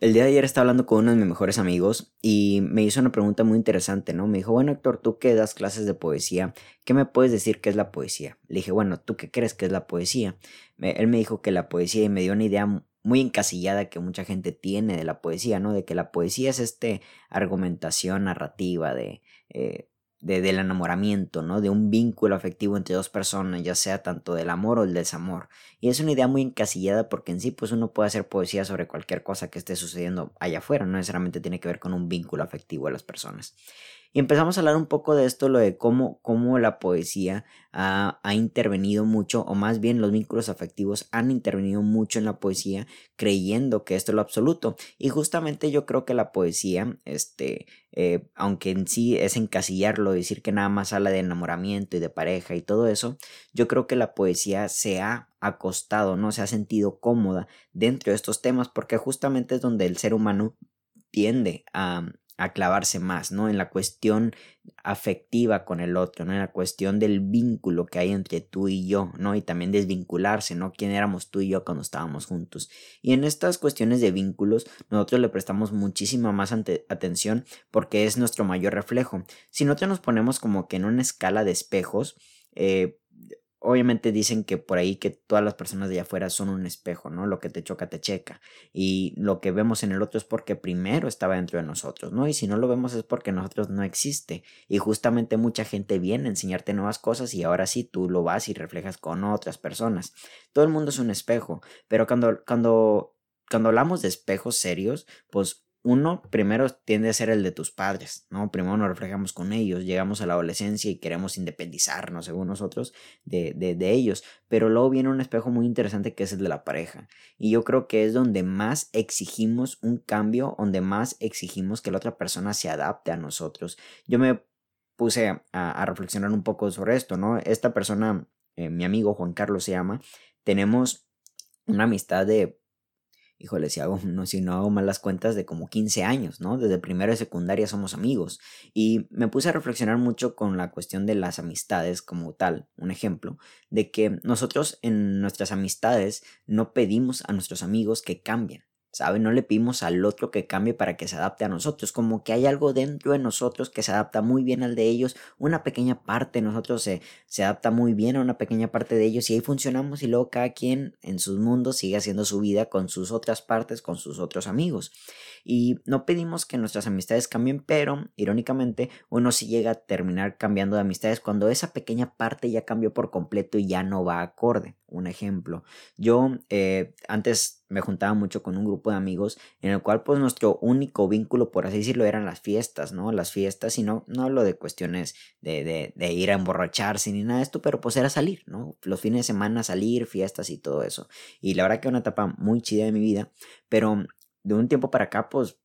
El día de ayer estaba hablando con uno de mis mejores amigos y me hizo una pregunta muy interesante, ¿no? Me dijo, bueno, Héctor, tú que das clases de poesía, ¿qué me puedes decir qué es la poesía? Le dije, bueno, ¿tú qué crees que es la poesía? él me dijo que la poesía y me dio una idea muy encasillada que mucha gente tiene de la poesía, ¿no? De que la poesía es este argumentación narrativa de... Eh, del enamoramiento, ¿no? De un vínculo afectivo entre dos personas, ya sea tanto del amor o el desamor. Y es una idea muy encasillada porque en sí, pues uno puede hacer poesía sobre cualquier cosa que esté sucediendo allá afuera, no necesariamente tiene que ver con un vínculo afectivo de las personas. Y empezamos a hablar un poco de esto, lo de cómo, cómo la poesía ha, intervenido mucho, o más bien los vínculos afectivos han intervenido mucho en la poesía, creyendo que esto es lo absoluto. Y justamente yo creo que la poesía, este, eh, aunque en sí es encasillarlo, decir que nada más habla de enamoramiento y de pareja y todo eso, yo creo que la poesía se ha acostado, no se ha sentido cómoda dentro de estos temas, porque justamente es donde el ser humano tiende a, a clavarse más, ¿no? En la cuestión afectiva con el otro, ¿no? En la cuestión del vínculo que hay entre tú y yo, ¿no? Y también desvincularse, ¿no? ¿Quién éramos tú y yo cuando estábamos juntos? Y en estas cuestiones de vínculos, nosotros le prestamos muchísima más atención porque es nuestro mayor reflejo. Si nosotros nos ponemos como que en una escala de espejos, eh, obviamente dicen que por ahí que todas las personas de allá afuera son un espejo, ¿no? Lo que te choca, te checa. Y lo que vemos en el otro es porque primero estaba dentro de nosotros, ¿no? Y si no lo vemos es porque nosotros no existe. Y justamente mucha gente viene a enseñarte nuevas cosas y ahora sí tú lo vas y reflejas con otras personas. Todo el mundo es un espejo, pero cuando, cuando, cuando hablamos de espejos serios, pues uno primero tiende a ser el de tus padres, ¿no? Primero nos reflejamos con ellos, llegamos a la adolescencia y queremos independizarnos, según nosotros, de, de, ellos. Pero luego viene un espejo muy interesante que es el de la pareja. Y yo creo que es donde más exigimos un cambio, donde más exigimos que la otra persona se adapte a nosotros. Yo me puse a, a reflexionar un poco sobre esto, ¿no? Esta persona, eh, mi amigo Juan Carlos se llama, tenemos una amistad de híjole, si hago, no, si no hago malas cuentas de como 15 años, ¿no? Desde primero de secundaria somos amigos. Y me puse a reflexionar mucho con la cuestión de las amistades como tal, un ejemplo, de que nosotros en nuestras amistades no pedimos a nuestros amigos que cambien. No le pedimos al otro que cambie para que se adapte a nosotros, como que hay algo dentro de nosotros que se adapta muy bien al de ellos, una pequeña parte de nosotros se, se adapta muy bien a una pequeña parte de ellos y ahí funcionamos y luego cada quien en sus mundos sigue haciendo su vida con sus otras partes, con sus otros amigos. Y no pedimos que nuestras amistades cambien, pero irónicamente uno sí llega a terminar cambiando de amistades cuando esa pequeña parte ya cambió por completo y ya no va acorde. Un ejemplo, yo eh, antes me juntaba mucho con un grupo de amigos en el cual pues nuestro único vínculo, por así decirlo, eran las fiestas, ¿no? Las fiestas y no, no hablo de cuestiones de, de, de ir a emborracharse ni nada de esto, pero pues era salir, ¿no? Los fines de semana salir, fiestas y todo eso. Y la verdad que una etapa muy chida de mi vida, pero de un tiempo para acá, pues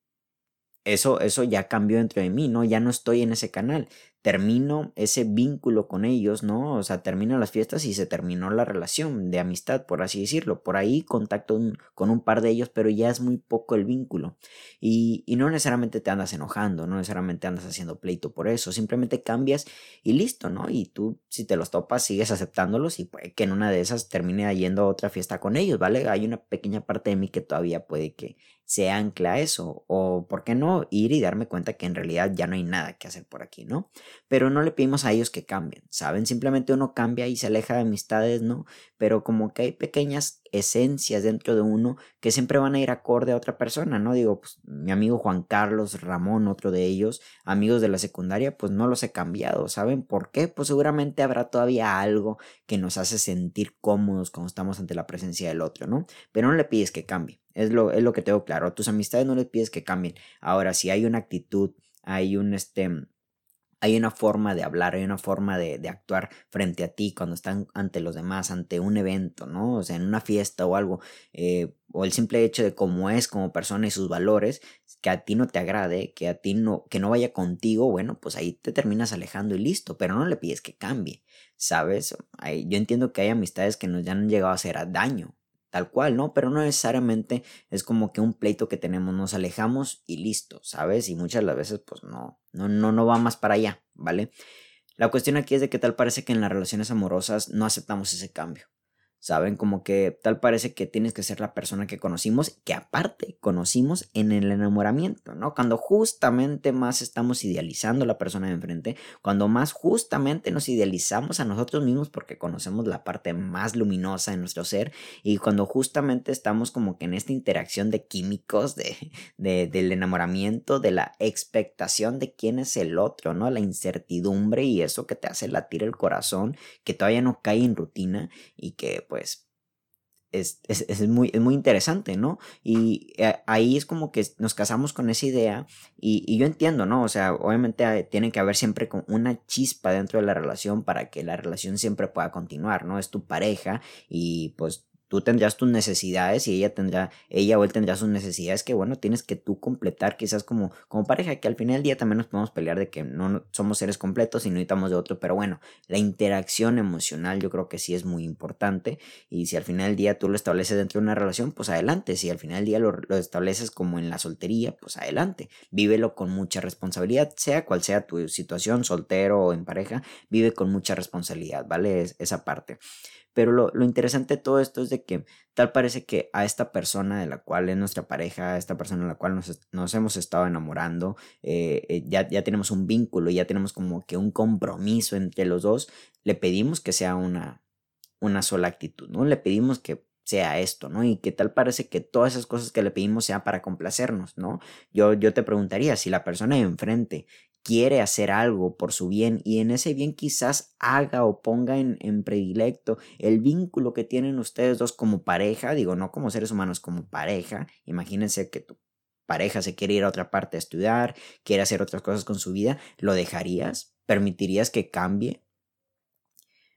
eso, eso ya cambió dentro de mí, ¿no? Ya no estoy en ese canal termino ese vínculo con ellos, ¿no? O sea, termino las fiestas y se terminó la relación de amistad, por así decirlo. Por ahí contacto con un par de ellos, pero ya es muy poco el vínculo. Y, y, no necesariamente te andas enojando, no necesariamente andas haciendo pleito por eso, simplemente cambias y listo, ¿no? Y tú, si te los topas, sigues aceptándolos y puede que en una de esas termine yendo a otra fiesta con ellos, ¿vale? Hay una pequeña parte de mí que todavía puede que se ancla a eso, o por qué no ir y darme cuenta que en realidad ya no hay nada que hacer por aquí, ¿no? pero no le pedimos a ellos que cambien, ¿saben? Simplemente uno cambia y se aleja de amistades, ¿no? Pero como que hay pequeñas esencias dentro de uno que siempre van a ir acorde a otra persona, ¿no? Digo, pues mi amigo Juan Carlos Ramón, otro de ellos, amigos de la secundaria, pues no los he cambiado, ¿saben por qué? Pues seguramente habrá todavía algo que nos hace sentir cómodos cuando estamos ante la presencia del otro, ¿no? Pero no le pides que cambie, es lo, es lo que tengo claro, tus amistades no les pides que cambien. Ahora, si hay una actitud, hay un, este, hay una forma de hablar, hay una forma de, actuar frente a ti cuando están ante los demás, ante un evento, ¿no? O sea, en una fiesta o algo, eh, o el simple hecho de cómo es como persona y sus valores, que a ti no te agrade, que a ti no, que no vaya contigo, bueno, pues ahí te terminas alejando y listo, pero no le pides que cambie, ¿sabes? yo entiendo que hay amistades que nos ya han llegado a hacer daño, tal cual, ¿no? Pero no necesariamente es como que un pleito que tenemos, nos alejamos y listo, ¿sabes? Y muchas de las veces pues no, no, no, no va más para allá, ¿vale? La cuestión aquí es de que tal parece que en las relaciones amorosas no aceptamos ese cambio. ¿Saben? Como que tal parece que tienes que ser la persona que conocimos, que aparte conocimos en el enamoramiento, ¿no? Cuando justamente más estamos idealizando la persona de enfrente, cuando más justamente nos idealizamos a nosotros mismos porque conocemos la parte más luminosa de nuestro ser y cuando justamente estamos como que en esta interacción de químicos, de, de, del enamoramiento, de la expectación de quién es el otro, ¿no? La incertidumbre y eso que te hace latir el corazón, que todavía no cae en rutina y que pues es, muy, muy interesante, ¿no? Y eh, ahí es como que nos casamos con esa idea y, yo entiendo, ¿no? O sea, obviamente tiene que haber siempre una chispa dentro de la relación para que la relación siempre pueda continuar, ¿no? Es tu pareja y pues tú tendrás tus necesidades y ella tendrá, ella o él tendrá sus necesidades que bueno, tienes que tú completar quizás como, como pareja, que al final del día también nos podemos pelear de que no somos seres completos y necesitamos de otro, pero bueno, la interacción emocional yo creo que sí es muy importante y si al final del día tú lo estableces dentro de una relación, pues adelante, si al final del día lo, lo estableces como en la soltería, pues adelante, vívelo con mucha responsabilidad, sea cual sea tu situación, soltero o en pareja, vive con mucha responsabilidad, ¿vale? esa parte. Pero lo, interesante de todo esto es de que tal parece que a esta persona de la cual es nuestra pareja, a esta persona de la cual nos, hemos estado enamorando, eh, eh, ya, ya tenemos un vínculo, ya tenemos como que un compromiso entre los dos, le pedimos que sea una, una sola actitud, ¿no? Le pedimos que sea esto, ¿no? Y que tal parece que todas esas cosas que le pedimos sea para complacernos, ¿no? Yo, yo te preguntaría, si la persona de enfrente quiere hacer algo por su bien y en ese bien quizás haga o ponga en, en, predilecto el vínculo que tienen ustedes dos como pareja, digo, no como seres humanos, como pareja, imagínense que tu pareja se quiere ir a otra parte a estudiar, quiere hacer otras cosas con su vida, ¿lo dejarías? ¿Permitirías que cambie?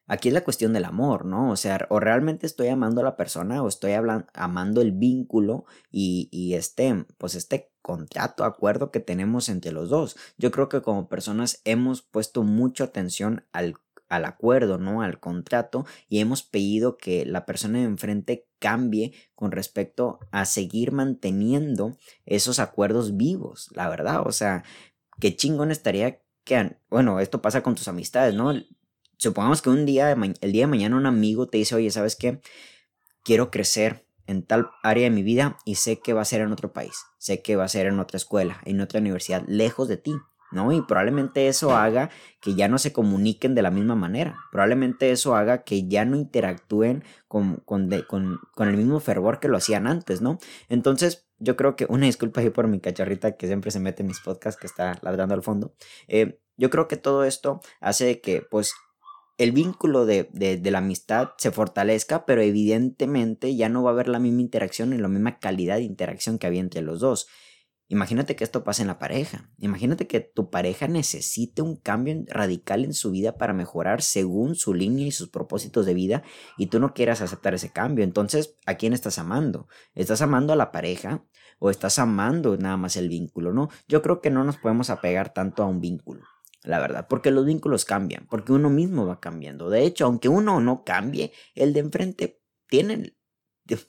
Aquí es la cuestión del amor, ¿no? O sea, o realmente estoy amando a la persona o estoy amando el vínculo y, y este, pues este contrato, acuerdo que tenemos entre los dos. Yo creo que como personas hemos puesto mucha atención al, al acuerdo, ¿no? Al contrato y hemos pedido que la persona de enfrente cambie con respecto a seguir manteniendo esos acuerdos vivos, la verdad. O sea, qué chingón estaría que, bueno, esto pasa con tus amistades, ¿no? Supongamos que un día, el día de mañana un amigo te dice, oye, ¿sabes qué? Quiero crecer en tal área de mi vida y sé que va a ser en otro país, sé que va a ser en otra escuela, en otra universidad, lejos de ti, ¿no? Y probablemente eso haga que ya no se comuniquen de la misma manera, probablemente eso haga que ya no interactúen con, con, con, el mismo fervor que lo hacían antes, ¿no? Entonces, yo creo que una disculpa ahí por mi cachorrita que siempre se mete en mis podcasts, que está ladrando al fondo. Eh, yo creo que todo esto hace que, pues, el vínculo de, la amistad se fortalezca, pero evidentemente ya no va a haber la misma interacción y la misma calidad de interacción que había entre los dos. Imagínate que esto pase en la pareja. Imagínate que tu pareja necesite un cambio radical en su vida para mejorar según su línea y sus propósitos de vida y tú no quieras aceptar ese cambio. Entonces, ¿a quién estás amando? ¿Estás amando a la pareja o estás amando nada más el vínculo? No, yo creo que no nos podemos apegar tanto a un vínculo la verdad, porque los vínculos cambian, porque uno mismo va cambiando. De hecho, aunque uno no cambie, el de enfrente tiene,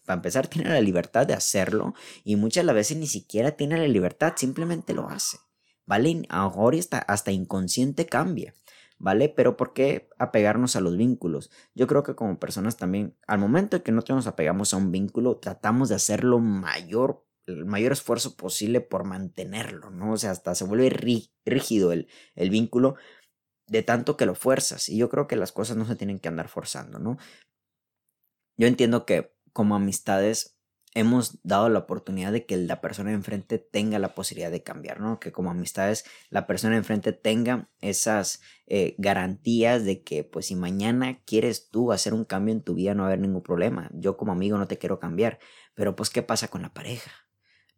para empezar, tiene la libertad de hacerlo y muchas las veces ni siquiera tiene la libertad, simplemente lo hace. ¿Vale? Ahora hasta, hasta inconsciente cambia. ¿Vale? Pero ¿por qué apegarnos a los vínculos? Yo creo que como personas también, al momento en que nosotros nos apegamos a un vínculo, tratamos de hacerlo mayor el mayor esfuerzo posible por mantenerlo, ¿no? O sea, hasta se vuelve rígido el, el vínculo de tanto que lo fuerzas. Y yo creo que las cosas no se tienen que andar forzando, ¿no? Yo entiendo que como amistades hemos dado la oportunidad de que la persona de enfrente tenga la posibilidad de cambiar, ¿no? Que como amistades la persona de enfrente tenga esas eh, garantías de que pues si mañana quieres tú hacer un cambio en tu vida no va a haber ningún problema. Yo como amigo no te quiero cambiar, pero pues ¿qué pasa con la pareja?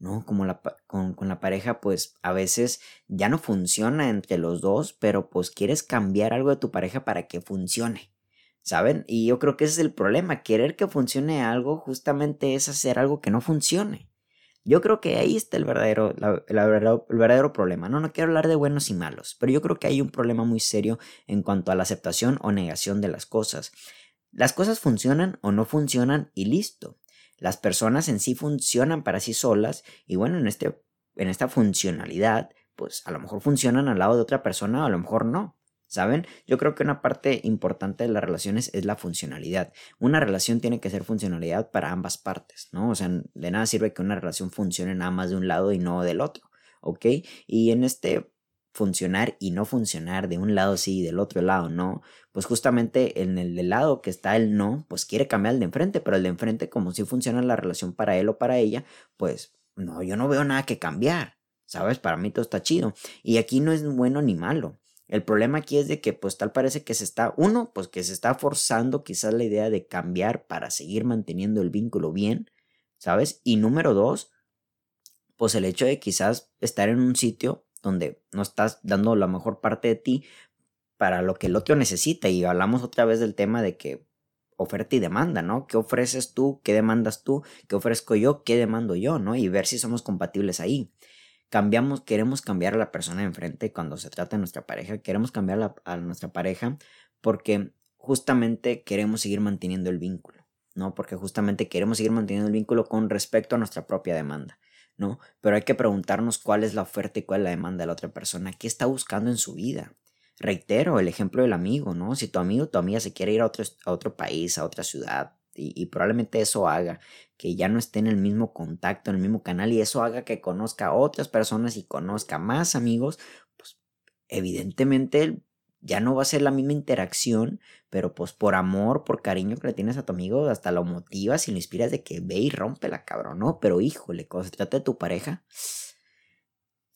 ¿No? Como la, con, con, la pareja, pues a veces ya no funciona entre los dos, pero pues quieres cambiar algo de tu pareja para que funcione, ¿saben? Y yo creo que ese es el problema, querer que funcione algo justamente es hacer algo que no funcione. Yo creo que ahí está el verdadero, el verdadero problema. No, no quiero hablar de buenos y malos, pero yo creo que hay un problema muy serio en cuanto a la aceptación o negación de las cosas. Las cosas funcionan o no funcionan y listo. Las personas en sí funcionan para sí solas y bueno, en, este, en esta funcionalidad, pues a lo mejor funcionan al lado de otra persona o a lo mejor no. ¿Saben? Yo creo que una parte importante de las relaciones es la funcionalidad. Una relación tiene que ser funcionalidad para ambas partes, ¿no? O sea, de nada sirve que una relación funcione nada más de un lado y no del otro, ¿ok? Y en este funcionar y no funcionar de un lado sí y del otro lado no, pues justamente en el del lado que está el no, pues quiere cambiar el de enfrente, pero el de enfrente como si funciona la relación para él o para ella, pues no, yo no veo nada que cambiar, ¿sabes? Para mí todo está chido. Y aquí no es bueno ni malo. El problema aquí es de que pues tal parece que se está, uno, pues que se está forzando quizás la idea de cambiar para seguir manteniendo el vínculo bien, ¿sabes? Y número dos, pues el hecho de quizás estar en un sitio donde no estás dando la mejor parte de ti para lo que el otro necesita. Y hablamos otra vez del tema de que oferta y demanda, ¿no? ¿Qué ofreces tú? ¿Qué demandas tú? ¿Qué ofrezco yo? ¿Qué demando yo? ¿No? Y ver si somos compatibles ahí cambiamos, queremos cambiar a la persona enfrente cuando se trata de nuestra pareja, queremos cambiar a, nuestra pareja porque justamente queremos seguir manteniendo el vínculo, ¿no? Porque justamente queremos seguir manteniendo el vínculo con respecto a nuestra propia demanda, ¿no? Pero hay que preguntarnos cuál es la oferta y cuál es la demanda de la otra persona, qué está buscando en su vida. Reitero el ejemplo del amigo, ¿no? Si tu amigo o tu amiga se quiere ir a otro, a otro país, a otra ciudad, y, probablemente eso haga que ya no esté en el mismo contacto, en el mismo canal y eso haga que conozca a otras personas y conozca más amigos, pues evidentemente ya no va a ser la misma interacción, pero pues por amor, por cariño que le tienes a tu amigo, hasta lo motivas y lo inspiras de que ve y rompe la cabrón, ¿no? Pero híjole, cuando se trata de tu pareja,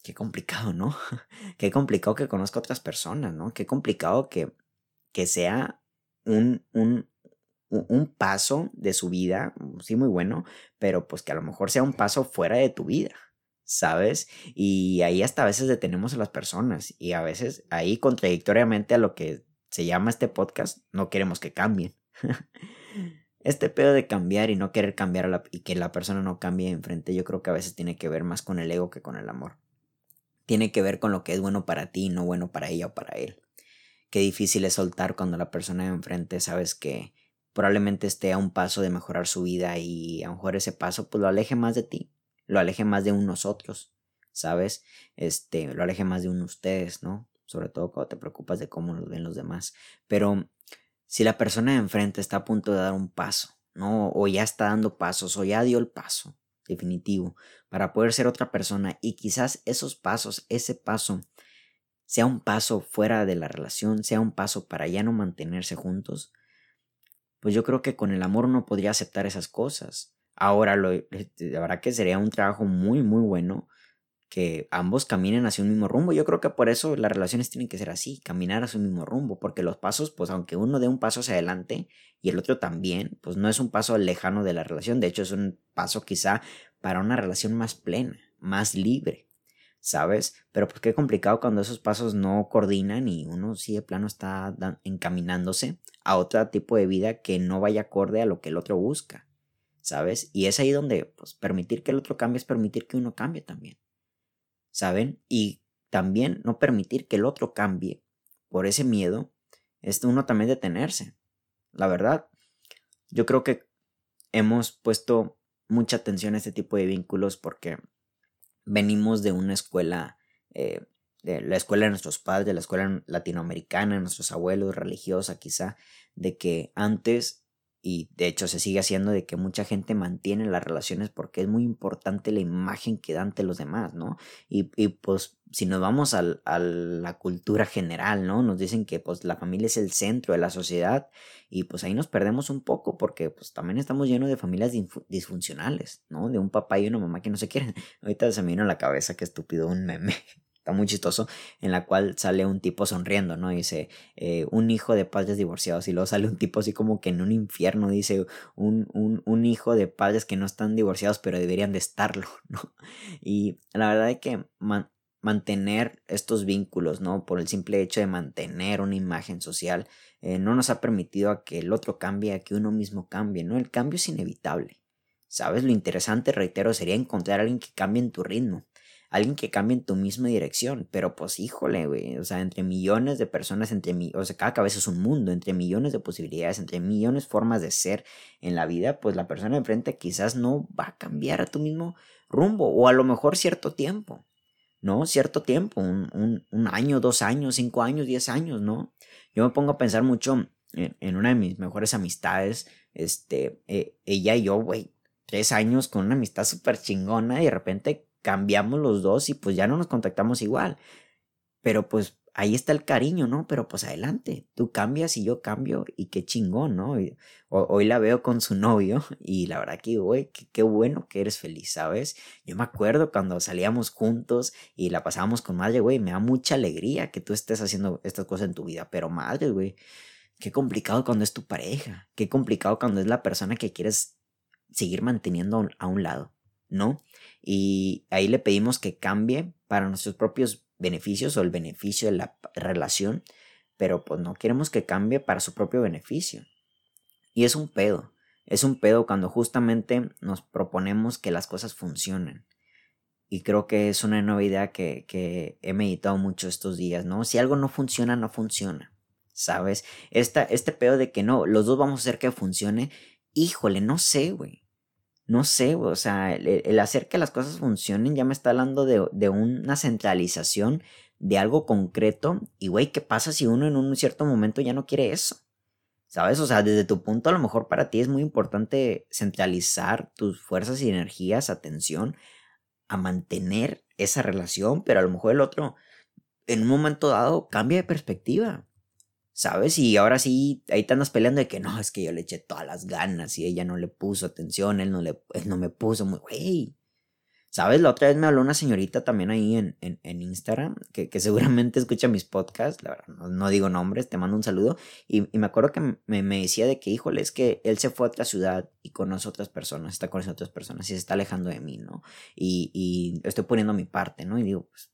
qué complicado, ¿no? qué complicado que conozca a otras personas, ¿no? Qué complicado que, que sea un, un, un paso de su vida, sí, muy bueno, pero pues que a lo mejor sea un paso fuera de tu vida, ¿sabes? Y ahí hasta a veces detenemos a las personas y a veces ahí contradictoriamente a lo que se llama este podcast, no queremos que cambien. este pedo de cambiar y no querer cambiar y que la persona no cambie enfrente, yo creo que a veces tiene que ver más con el ego que con el amor. Tiene que ver con lo que es bueno para ti y no bueno para ella o para él. Qué difícil es soltar cuando la persona de enfrente sabes que probablemente esté a un paso de mejorar su vida y a lo mejor ese paso pues lo aleje más de ti, lo aleje más de unos otros, ¿sabes? Este, lo aleje más de uno ustedes, ¿no? Sobre todo cuando te preocupas de cómo lo ven los demás. Pero si la persona de enfrente está a punto de dar un paso, ¿no? O ya está dando pasos, o ya dio el paso definitivo para poder ser otra persona y quizás esos pasos, ese paso, sea un paso fuera de la relación, sea un paso para ya no mantenerse juntos, pues yo creo que con el amor uno podría aceptar esas cosas. Ahora, lo, este, la verdad que sería un trabajo muy, muy bueno que ambos caminen hacia un mismo rumbo. Yo creo que por eso las relaciones tienen que ser así, caminar hacia un mismo rumbo, porque los pasos, pues aunque uno dé un paso hacia adelante y el otro también, pues no es un paso lejano de la relación, de hecho es un paso quizá para una relación más plena, más libre. ¿sabes? Pero pues qué complicado cuando esos pasos no coordinan y uno sí de plano está encaminándose a otro tipo de vida que no vaya acorde a lo que el otro busca, ¿sabes? Y es ahí donde pues permitir que el otro cambie es permitir que uno cambie también, ¿saben? Y también no permitir que el otro cambie por ese miedo es uno también detenerse. La verdad, yo creo que hemos puesto mucha atención a este tipo de vínculos porque venimos de una escuela, eh, de la escuela de nuestros padres, de la escuela latinoamericana, nuestros abuelos, religiosa quizá, de que antes, y de hecho se sigue haciendo, de que mucha gente mantiene las relaciones porque es muy importante la imagen que da ante los demás, ¿no? Y, y pues si nos vamos a la cultura general, ¿no? Nos dicen que pues la familia es el centro de la sociedad y pues ahí nos perdemos un poco porque pues también estamos llenos de familias disfuncionales, ¿no? De un papá y una mamá que no se quieren. Ahorita se me vino a la cabeza que estúpido un meme. Muy chistoso, en la cual sale un tipo sonriendo, ¿no? Dice, eh, un hijo de padres divorciados, y luego sale un tipo así como que en un infierno, dice, un, un, un hijo de padres que no están divorciados, pero deberían de estarlo, ¿no? Y la verdad es que mantener estos vínculos, ¿no? Por el simple hecho de mantener una imagen social, eh, no nos ha permitido a que el otro cambie, a que uno mismo cambie, ¿no? El cambio es inevitable. ¿Sabes? Lo interesante, reitero, sería encontrar a alguien que cambie en tu ritmo, alguien que cambie en tu misma dirección, pero pues híjole, güey, o sea, entre millones de personas, entre mi, o sea, cada cabeza es un mundo, entre millones de posibilidades, entre millones de formas de ser en la vida, pues la persona enfrente quizás no va a cambiar a tu mismo rumbo, o a lo mejor cierto tiempo, ¿no? Cierto tiempo, un, año, dos años, cinco años, diez años, ¿no? Yo me pongo a pensar mucho en, una de mis mejores amistades, este, eh, ella y yo, güey, tres años con una amistad súper chingona y de repente cambiamos los dos y pues ya no nos contactamos igual. Pero pues ahí está el cariño, ¿no? Pero pues adelante, tú cambias y yo cambio y qué chingón, ¿no? hoy la veo con su novio y la verdad que, güey, qué, bueno que eres feliz, ¿sabes? Yo me acuerdo cuando salíamos juntos y la pasábamos con madre, güey, me da mucha alegría que tú estés haciendo estas cosas en tu vida, pero madre, güey, qué complicado cuando es tu pareja, qué complicado cuando es la persona que quieres seguir manteniendo a un lado, ¿no? Y ahí le pedimos que cambie para nuestros propios beneficios o el beneficio de la relación, pero pues no queremos que cambie para su propio beneficio. Y es un pedo, es un pedo cuando justamente nos proponemos que las cosas funcionen. Y creo que es una nueva idea que, que he meditado mucho estos días, ¿no? Si algo no funciona, no funciona. ¿Sabes? Esta, este pedo de que no, los dos vamos a hacer que funcione. Híjole, no sé, güey no sé, o sea, el, hacer que las cosas funcionen ya me está hablando de, una centralización de algo concreto. Y, güey, ¿qué pasa si uno en un cierto momento ya no quiere eso? ¿Sabes? O sea, desde tu punto a lo mejor para ti es muy importante centralizar tus fuerzas y energías, atención, a mantener esa relación, pero a lo mejor el otro en un momento dado cambia de perspectiva. ¿Sabes? Y ahora sí, ahí te andas peleando de que no, es que yo le eché todas las ganas y ella no le puso atención, él no, le, no me puso muy, güey. ¿Sabes? La otra vez me habló una señorita también ahí en, en, Instagram, que, que, seguramente escucha mis podcasts, la verdad, no, digo nombres, te mando un saludo, y, me acuerdo que me, me, decía de que, híjole, es que él se fue a otra ciudad y conoce a otras personas, está conociendo a otras personas y se está alejando de mí, ¿no? Y, y estoy poniendo mi parte, ¿no? Y digo, pues,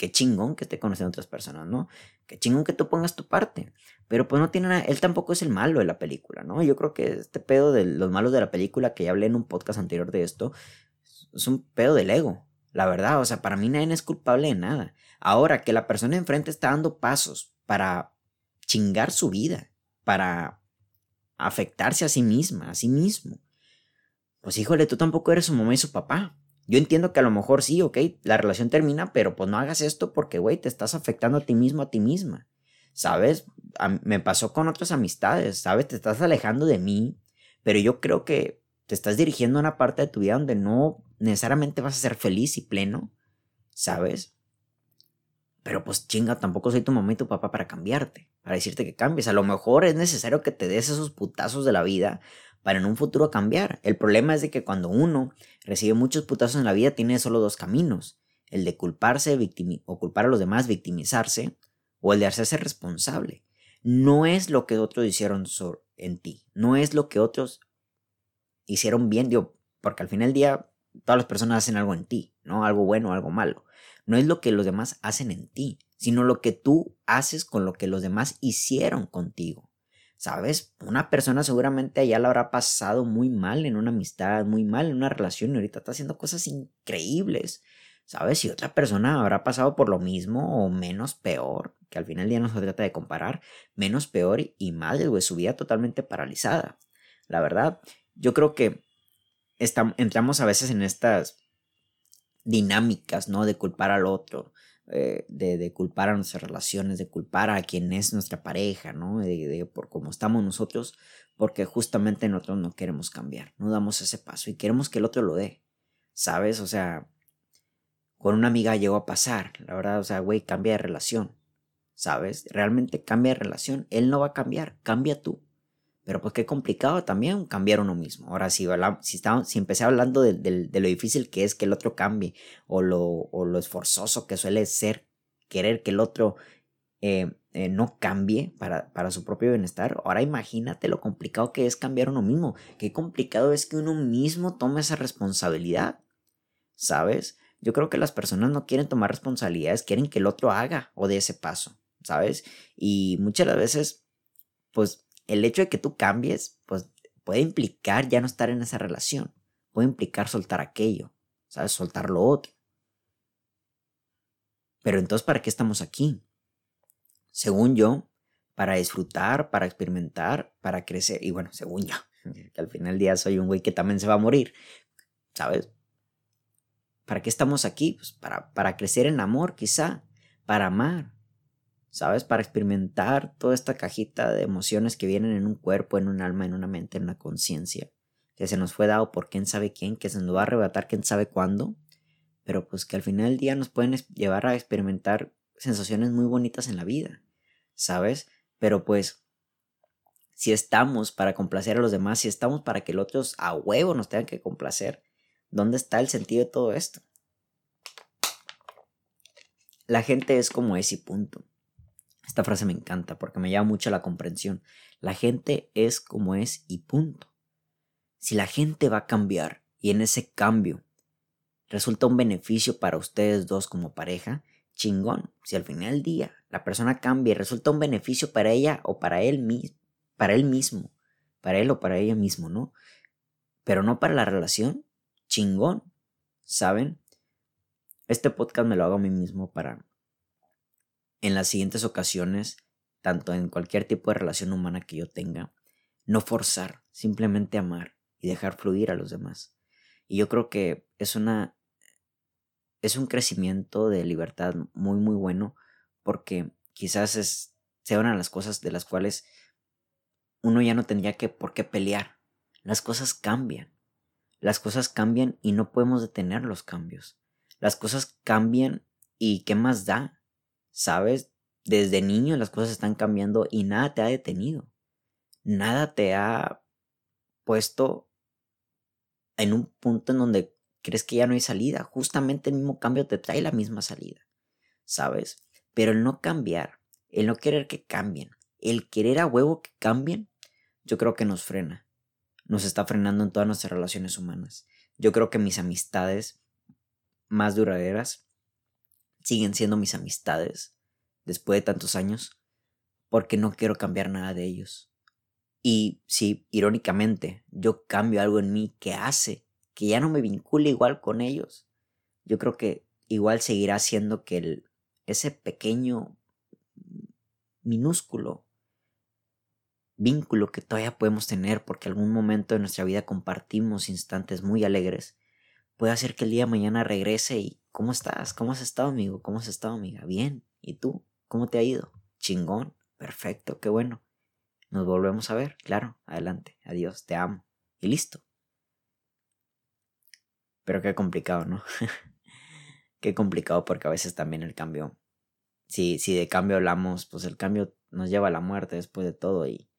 qué chingón que esté conociendo a otras personas, ¿no? Qué chingón que tú pongas tu parte. Pero pues no tiene nada, él tampoco es el malo de la película, ¿no? Yo creo que este pedo de los malos de la película, que ya hablé en un podcast anterior de esto, es un pedo del ego. La verdad, o sea, para mí nadie es culpable de nada. Ahora que la persona enfrente está dando pasos para chingar su vida, para afectarse a sí misma, a sí mismo. Pues híjole, tú tampoco eres su mamá y su papá. Yo entiendo que a lo mejor sí, ok, la relación termina, pero pues no hagas esto porque, güey, te estás afectando a ti mismo, a ti misma. ¿Sabes? me pasó con otras amistades, ¿sabes? Te estás alejando de mí, pero yo creo que te estás dirigiendo a una parte de tu vida donde no necesariamente vas a ser feliz y pleno, ¿sabes? Pero pues chinga, tampoco soy tu mamá y tu papá para cambiarte, para decirte que cambies. A lo mejor es necesario que te des esos putazos de la vida para en un futuro cambiar. El problema es de que cuando uno recibe muchos putazos en la vida tiene solo dos caminos, el de culparse o culpar a los demás, victimizarse, o el de hacerse responsable. No es lo que otros hicieron en ti, no es lo que otros hicieron bien, digo, porque al final del día todas las personas hacen algo en ti, ¿no? Algo bueno algo malo. No es lo que los demás hacen en ti, sino lo que tú haces con lo que los demás hicieron contigo. ¿Sabes? Una persona seguramente ya la habrá pasado muy mal en una amistad, muy mal en una relación y ahorita está haciendo cosas increíbles. ¿Sabes? Y otra persona habrá pasado por lo mismo o menos peor, que al final del día no se trata de comparar, menos peor y mal, güey, su vida totalmente paralizada. La verdad, yo creo que entramos a veces en estas dinámicas, ¿no? De culpar al otro, eh, de, culpar a nuestras relaciones, de culpar a quien es nuestra pareja, ¿no? De, por cómo estamos nosotros, porque justamente nosotros no queremos cambiar, no damos ese paso y queremos que el otro lo dé, ¿sabes? O sea, con una amiga llegó a pasar, la verdad, o sea, güey, cambia de relación, ¿sabes? Realmente cambia de relación, él no va a cambiar, cambia tú. Pero pues qué complicado también cambiar uno mismo. Ahora, si, si, si empecé hablando de, lo difícil que es que el otro cambie o lo, o lo esforzoso que suele ser querer que el otro eh, eh, no cambie para, para, su propio bienestar, ahora imagínate lo complicado que es cambiar uno mismo. Qué complicado es que uno mismo tome esa responsabilidad. ¿Sabes? Yo creo que las personas no quieren tomar responsabilidades, quieren que el otro haga o dé ese paso. ¿Sabes? Y muchas de las veces, pues el hecho de que tú cambies, pues puede implicar ya no estar en esa relación. Puede implicar soltar aquello, ¿sabes? Soltar lo otro. Pero entonces, ¿para qué estamos aquí? Según yo, para disfrutar, para experimentar, para crecer. Y bueno, según yo, que al final del día soy un güey que también se va a morir, ¿sabes? ¿Para qué estamos aquí? Pues para, para crecer en amor, quizá, para amar, ¿sabes? Para experimentar toda esta cajita de emociones que vienen en un cuerpo, en un alma, en una mente, en una conciencia, que se nos fue dado por quién sabe quién, que se nos va a arrebatar quién sabe cuándo, pero pues que al final del día nos pueden llevar a experimentar sensaciones muy bonitas en la vida, ¿sabes? Pero pues si estamos para complacer a los demás, si estamos para que los otros a huevo nos tengan que complacer, ¿dónde está el sentido de todo esto? La gente es como es y punto. Esta frase me encanta porque me llama mucho la comprensión. La gente es como es y punto. Si la gente va a cambiar y en ese cambio resulta un beneficio para ustedes dos como pareja, chingón. Si al final del día la persona cambia y resulta un beneficio para ella o para él para él mismo, para él o para ella mismo, ¿no? Pero no para la relación, chingón. ¿Saben? Este podcast me lo hago a mí mismo para en las siguientes ocasiones, tanto en cualquier tipo de relación humana que yo tenga, no forzar, simplemente amar y dejar fluir a los demás. Y yo creo que es una es un crecimiento de libertad muy muy bueno porque quizás es sea una de las cosas de las cuales uno ya no tendría que por qué pelear. Las cosas cambian. Las cosas cambian y no podemos detener los cambios. Las cosas cambian y ¿qué más da? ¿Sabes? Desde niño las cosas están cambiando y nada te ha detenido. Nada te ha puesto en un punto en donde crees que ya no hay salida. Justamente el mismo cambio te trae la misma salida. ¿Sabes? Pero el no cambiar, el no querer que cambien, el querer a huevo que cambien, yo creo que nos frena. Nos está frenando en todas nuestras relaciones humanas. Yo creo que mis amistades más duraderas siguen siendo mis amistades después de tantos años porque no quiero cambiar nada de ellos. Y si irónicamente yo cambio algo en mí que hace que ya no me vincule igual con ellos, yo creo que igual seguirá siendo que el, ese pequeño minúsculo vínculo que todavía podemos tener porque algún momento de nuestra vida compartimos instantes muy alegres, puede hacer que el día de mañana regrese y ¿cómo estás? ¿Cómo has estado, amigo? ¿Cómo has estado, amiga? Bien. ¿Y tú? ¿Cómo te ha ido? Chingón. Perfecto, qué bueno. Nos volvemos a ver, claro. Adelante. Adiós, te amo. Y listo. Pero qué complicado, ¿no? qué complicado porque a veces también el cambio. Si, si de cambio hablamos, pues el cambio nos lleva a la muerte después de todo y,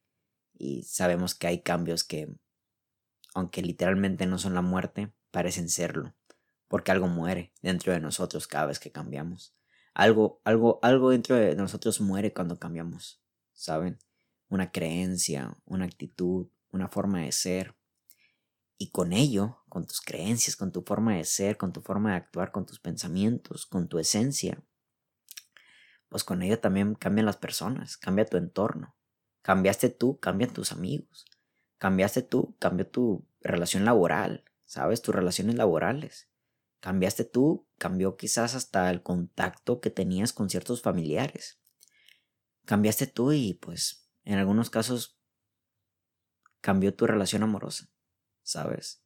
y sabemos que hay cambios que, aunque literalmente no son la muerte, parecen serlo, porque algo muere dentro de nosotros cada vez que cambiamos. Algo, algo, algo dentro de nosotros muere cuando cambiamos, ¿saben? Una creencia, una actitud, una forma de ser. Y con ello, con tus creencias, con tu forma de ser, con tu forma de actuar, con tus pensamientos, con tu esencia, pues con ello también cambian las personas, cambia tu entorno. Cambiaste tú, cambian tus amigos. Cambiaste tú, cambió tu relación laboral, ¿sabes? Tus relaciones laborales. Cambiaste tú, cambió quizás hasta el contacto que tenías con ciertos familiares. Cambiaste tú y pues en algunos casos cambió tu relación amorosa, ¿sabes?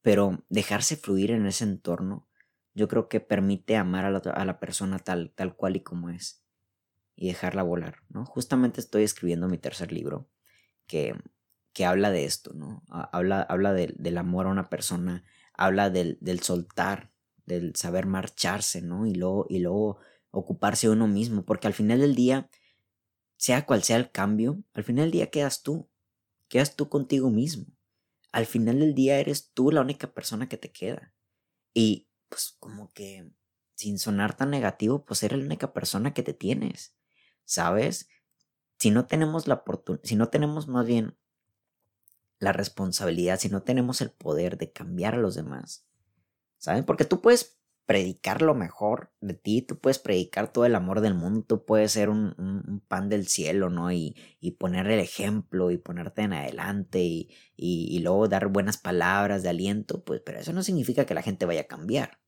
Pero dejarse fluir en ese entorno yo creo que permite amar a la, a la persona tal, tal cual y como es y dejarla volar, ¿no? Justamente estoy escribiendo mi tercer libro que que habla de esto, ¿no? Habla, habla del amor a una persona, habla del, del, soltar, del saber marcharse, ¿no? Y luego, y luego ocuparse de uno mismo, porque al final del día, sea cual sea el cambio, al final del día quedas tú, quedas tú contigo mismo. Al final del día eres tú la única persona que te queda. Y pues como que, sin sonar tan negativo, pues eres la única persona que te tienes, ¿sabes? Si no tenemos la oportunidad, si no tenemos más bien la responsabilidad, si no tenemos el poder de cambiar a los demás, ¿saben? Porque tú puedes predicar lo mejor de ti, tú puedes predicar todo el amor del mundo, tú puedes ser un, pan del cielo, ¿no? Y, y, poner el ejemplo y ponerte en adelante y, y, luego dar buenas palabras de aliento, pues, pero eso no significa que la gente vaya a cambiar,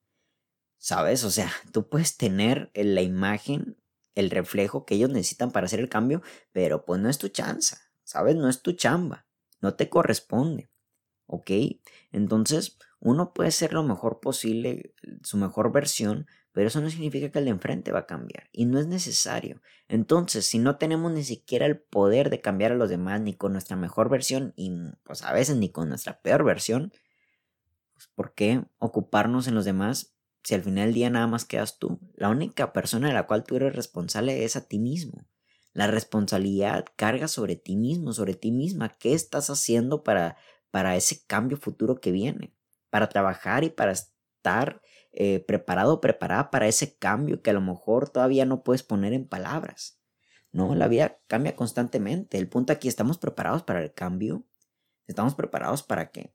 ¿sabes? O sea, tú puedes tener la imagen, el reflejo que ellos necesitan para hacer el cambio, pero pues no es tu chanza, ¿sabes? No es tu chamba no te corresponde. ¿Ok? Entonces, Uno puede ser lo mejor posible, su mejor versión, pero eso no significa que el de enfrente va a cambiar. Y no es necesario. Entonces, si no tenemos ni siquiera el poder de cambiar a los demás, ni con nuestra mejor versión, y pues a veces ni con nuestra peor versión, pues ¿por qué ocuparnos en los demás si al final del día nada más quedas tú? La única persona de la cual tú eres responsable es a ti mismo. La responsabilidad carga sobre ti mismo, sobre ti misma. ¿Qué estás haciendo para, para ese cambio futuro que viene? Para trabajar y para estar eh, preparado o preparada para ese cambio que a lo mejor todavía no puedes poner en palabras. No, la vida cambia constantemente. El punto aquí, ¿estamos preparados para el cambio? ¿Estamos preparados para que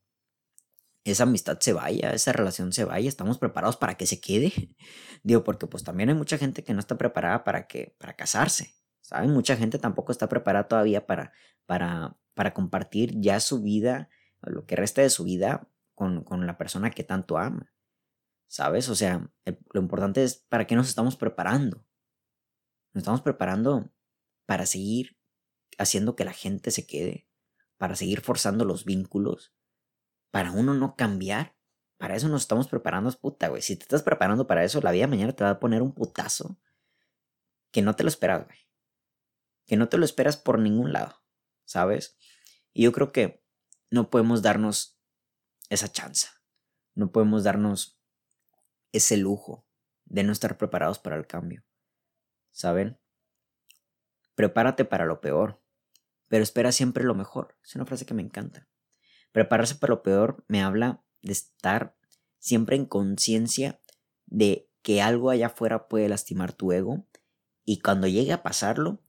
esa amistad se vaya, esa relación se vaya? ¿Estamos preparados para que se quede? Digo, porque pues también hay mucha gente que no está preparada para que para casarse. ¿Saben? Mucha gente tampoco está preparada todavía para, para, para compartir ya su vida, lo que resta de su vida con, con la persona que tanto ama. ¿Sabes? O sea, lo importante es para qué nos estamos preparando. Nos estamos preparando para seguir haciendo que la gente se quede, para seguir forzando los vínculos, para uno no cambiar. Para eso nos estamos preparando, es puta, güey. Si te estás preparando para eso, la vida mañana te va a poner un putazo que no te lo esperas, güey. Que no te lo esperas por ningún lado, ¿sabes? Y yo creo que no podemos darnos esa chance. No podemos darnos ese lujo de no estar preparados para el cambio. ¿Saben? Prepárate para lo peor, pero espera siempre lo mejor. Es una frase que me encanta. Prepararse para lo peor me habla de estar siempre en conciencia de que algo allá afuera puede lastimar tu ego y cuando llegue a pasarlo,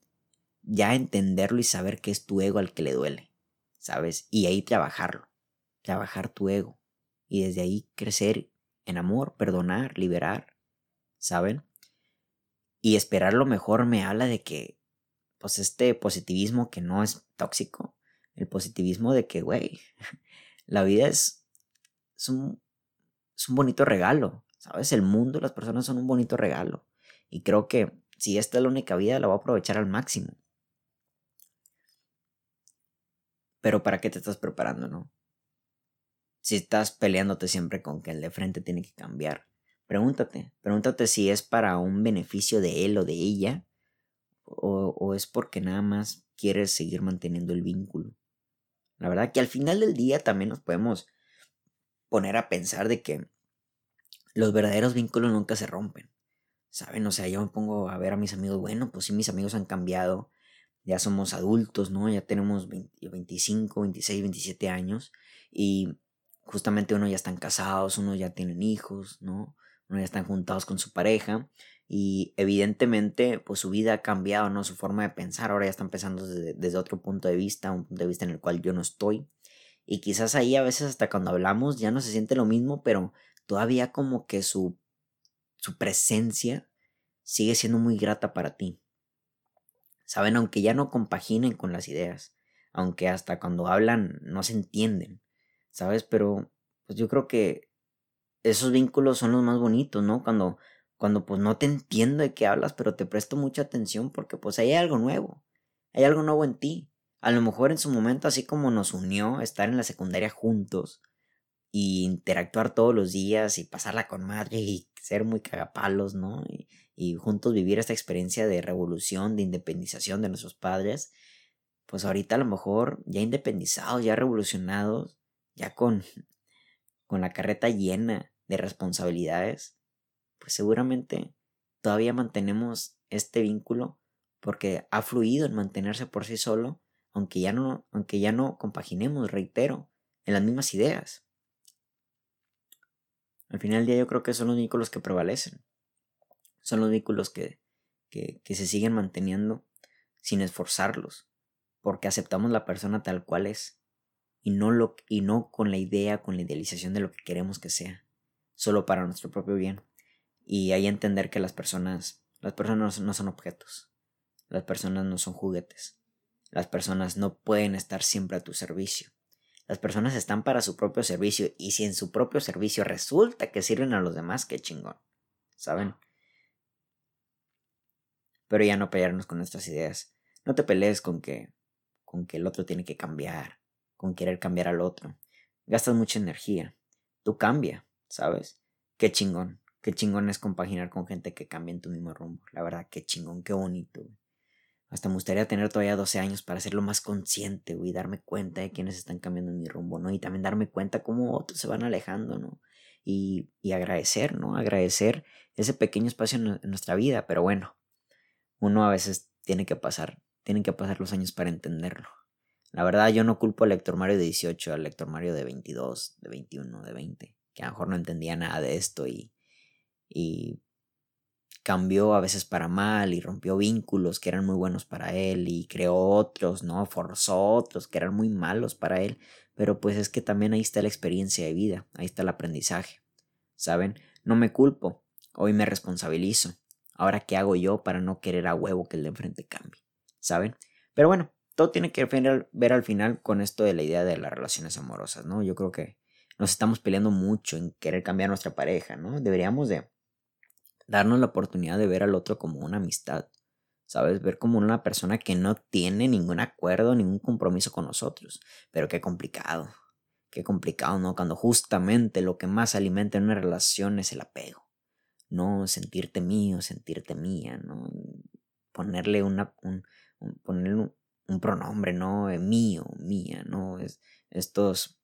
ya entenderlo y saber que es tu ego al que le duele, ¿sabes? Y ahí trabajarlo, trabajar tu ego y desde ahí crecer en amor, perdonar, liberar, ¿saben? Y esperar lo mejor me habla de que, pues este positivismo que no es tóxico, el positivismo de que, güey, la vida es, es, un, es un bonito regalo, ¿sabes? El mundo, las personas son un bonito regalo. Y creo que si esta es la única vida, la voy a aprovechar al máximo. Pero ¿para qué te estás preparando, no? si estás peleándote siempre con que el de frente tiene que cambiar. Pregúntate, pregúntate si es para un beneficio de él o de ella o, es porque nada más quieres seguir manteniendo el vínculo. La verdad que al final del día también nos podemos poner a pensar de que los verdaderos vínculos nunca se rompen. ¿Saben? O sea, yo me pongo a ver a mis amigos, bueno, pues sí, mis amigos han cambiado, ya somos adultos, ¿no? Ya tenemos 25, 26, 27 años y justamente uno ya están casados, uno ya tienen hijos, ¿no? Uno ya están juntados con su pareja y evidentemente pues su vida ha cambiado, ¿no? Su forma de pensar ahora ya están pensando desde, otro punto de vista, un punto de vista en el cual yo no estoy. Y quizás ahí a veces hasta cuando hablamos ya no se siente lo mismo, pero todavía como que su, su presencia sigue siendo muy grata para ti. Saben, aunque ya no compaginen con las ideas, aunque hasta cuando hablan no se entienden, ¿sabes? Pero pues yo creo que esos vínculos son los más bonitos, ¿no? Cuando, cuando pues no te entiendo de qué hablas, pero te presto mucha atención porque pues hay algo nuevo, hay algo nuevo en ti. A lo mejor en su momento, así como nos unió estar en la secundaria juntos y interactuar todos los días y pasarla con madre y ser muy cagapalos, ¿no? Y, y juntos vivir esta experiencia de revolución, de independización de nuestros padres, pues ahorita a lo mejor ya independizados, ya revolucionados, ya con, con la carreta llena de responsabilidades, pues seguramente todavía mantenemos este vínculo porque ha fluido en mantenerse por sí solo, aunque ya no, aunque ya no compaginemos, reitero, en las mismas ideas. Al final del día yo creo que son los vínculos que prevalecen. Son los vínculos que, que, se siguen manteniendo sin esforzarlos, porque aceptamos la persona tal cual es y no, lo, y no con la idea, con la idealización de lo que queremos que sea, solo para nuestro propio bien. Y ahí entender que las personas, las personas no son objetos, las personas no son juguetes, las personas no pueden estar siempre a tu servicio. Las personas están para su propio servicio y si en su propio servicio resulta que sirven a los demás, qué chingón, ¿saben? Pero ya no pelearnos con nuestras ideas. No te pelees con que con que el otro tiene que cambiar, con querer cambiar al otro. Gastas mucha energía. tú cambia, ¿sabes? Qué chingón, qué chingón es compaginar con gente que cambia en tu mismo rumbo. La verdad, qué chingón, qué bonito. Hasta me gustaría tener todavía 12 años para lo más consciente, güey, darme cuenta de quiénes están cambiando en mi rumbo, ¿no? Y también darme cuenta cómo otros se van alejando, ¿no? Y, y agradecer, ¿no? Agradecer ese pequeño espacio en, nuestra vida, pero bueno, uno a veces tiene que pasar, tienen que pasar los años para entenderlo. La verdad, yo no culpo al lector Mario de 18, al lector Mario de 22, de 21, de 20, que a lo mejor no entendía nada de esto y, y cambió a veces para mal y rompió vínculos que eran muy buenos para él y creó otros, ¿no? Forzó otros que eran muy malos para él, pero pues es que también ahí está la experiencia de vida, ahí está el aprendizaje. ¿Saben? No me culpo, hoy me responsabilizo. Ahora, ¿qué hago yo para no querer a huevo que el de enfrente cambie? ¿Saben? Pero bueno, todo tiene que ver al final con esto de la idea de las relaciones amorosas, ¿no? Yo creo que nos estamos peleando mucho en querer cambiar nuestra pareja, ¿no? Deberíamos de darnos la oportunidad de ver al otro como una amistad, ¿sabes? Ver como una persona que no tiene ningún acuerdo, ningún compromiso con nosotros. Pero qué complicado, qué complicado, ¿no? Cuando justamente lo que más alimenta en una relación es el apego, ¿no? Sentirte mío, sentirte mía, ¿no? Ponerle una, un, ponerle un, pronombre, ¿no? mío, mía, ¿no? Es, estos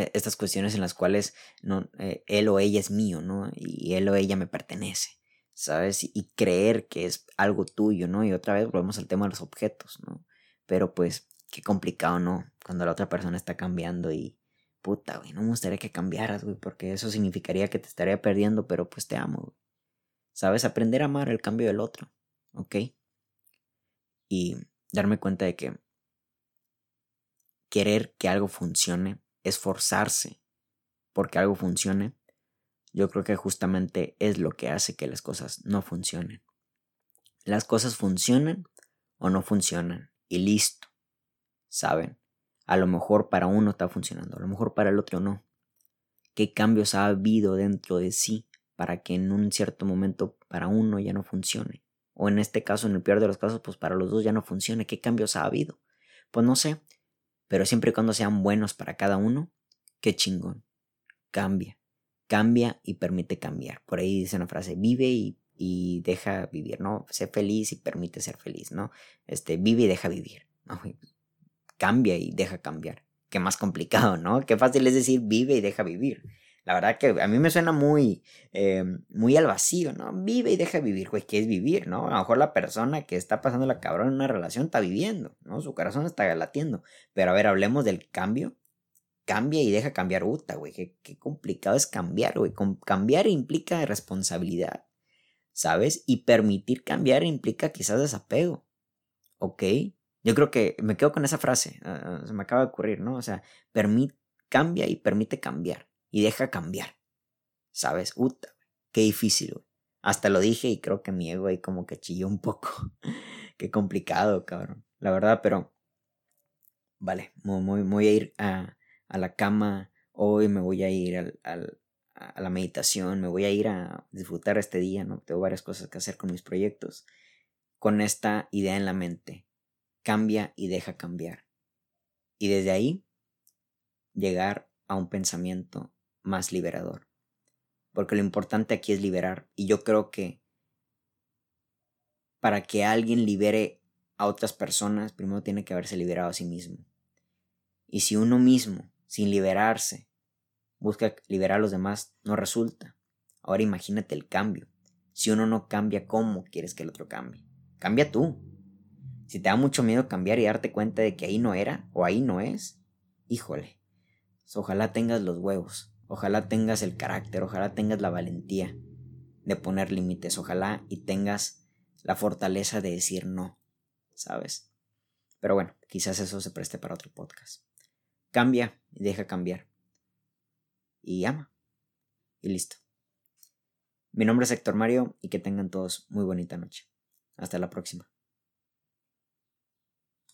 e, estas cuestiones en las cuales no, eh, él o ella es mío, ¿no? Y él o ella me pertenece, ¿sabes? Y, creer que es algo tuyo, ¿no? Y otra vez volvemos al tema de los objetos, ¿no? Pero pues, qué complicado, ¿no? Cuando la otra persona está cambiando y, puta, güey, no me gustaría que cambiaras, güey, porque eso significaría que te estaría perdiendo, pero pues te amo, ¿Sabes? Aprender a amar el cambio del otro, ¿ok? Y darme cuenta de que querer que algo funcione esforzarse porque algo funcione, yo creo que justamente es lo que hace que las cosas no funcionen. Las cosas funcionan o no funcionan y listo. ¿Saben? A lo mejor para uno está funcionando, a lo mejor para el otro no. ¿Qué cambios ha habido dentro de sí para que en un cierto momento para uno ya no funcione? O en este caso, en el peor de los casos, pues para los dos ya no funcione. ¿Qué cambios ha habido? Pues no sé, pero siempre y cuando sean buenos para cada uno, qué chingón. Cambia, cambia y permite cambiar. Por ahí dice una frase, vive y, deja vivir, ¿no? Sé feliz y permite ser feliz, ¿no? Este, vive y deja vivir, ¿no? Cambia y deja cambiar. Qué más complicado, ¿no? Qué fácil es decir vive y deja vivir. La verdad que a mí me suena muy, eh, muy al vacío, ¿no? Vive y deja vivir, güey, ¿qué es vivir, no? A lo mejor la persona que está pasando la cabrón en una relación está viviendo, ¿no? Su corazón está latiendo. Pero a ver, hablemos del cambio. Cambia y deja cambiar, puta, güey, qué, qué complicado es cambiar, güey. Cambiar implica responsabilidad, ¿sabes? Y permitir cambiar implica quizás desapego, ¿ok? Yo creo que me quedo con esa frase, ah, ah, se me acaba de ocurrir, ¿no? O sea, cambia y permite cambiar y deja cambiar. ¿Sabes? Uta, qué difícil, güey. Hasta lo dije y creo que mi ego ahí como que chilló un poco. qué complicado, cabrón. La verdad, pero... Vale, me voy a ir a, a, la cama. Hoy me voy a ir al, a la meditación. Me voy a ir a disfrutar este día, ¿no? Tengo varias cosas que hacer con mis proyectos. Con esta idea en la mente. Cambia y deja cambiar. Y desde ahí llegar a un pensamiento más liberador. Porque lo importante aquí es liberar. Y yo creo que para que alguien libere a otras personas, primero tiene que haberse liberado a sí mismo. Y si uno mismo, sin liberarse, busca liberar a los demás, no resulta. Ahora imagínate el cambio. Si uno no cambia, ¿cómo quieres que el otro cambie? Cambia tú. Si te da mucho miedo cambiar y darte cuenta de que ahí no era o ahí no es, híjole, ojalá tengas los huevos Ojalá tengas el carácter, ojalá tengas la valentía de poner límites, ojalá y tengas la fortaleza de decir no, ¿sabes? Pero bueno, quizás eso se preste para otro podcast. Cambia y deja cambiar. Y ama. Y listo. Mi nombre es Héctor Mario y que tengan todos muy bonita noche. Hasta la próxima.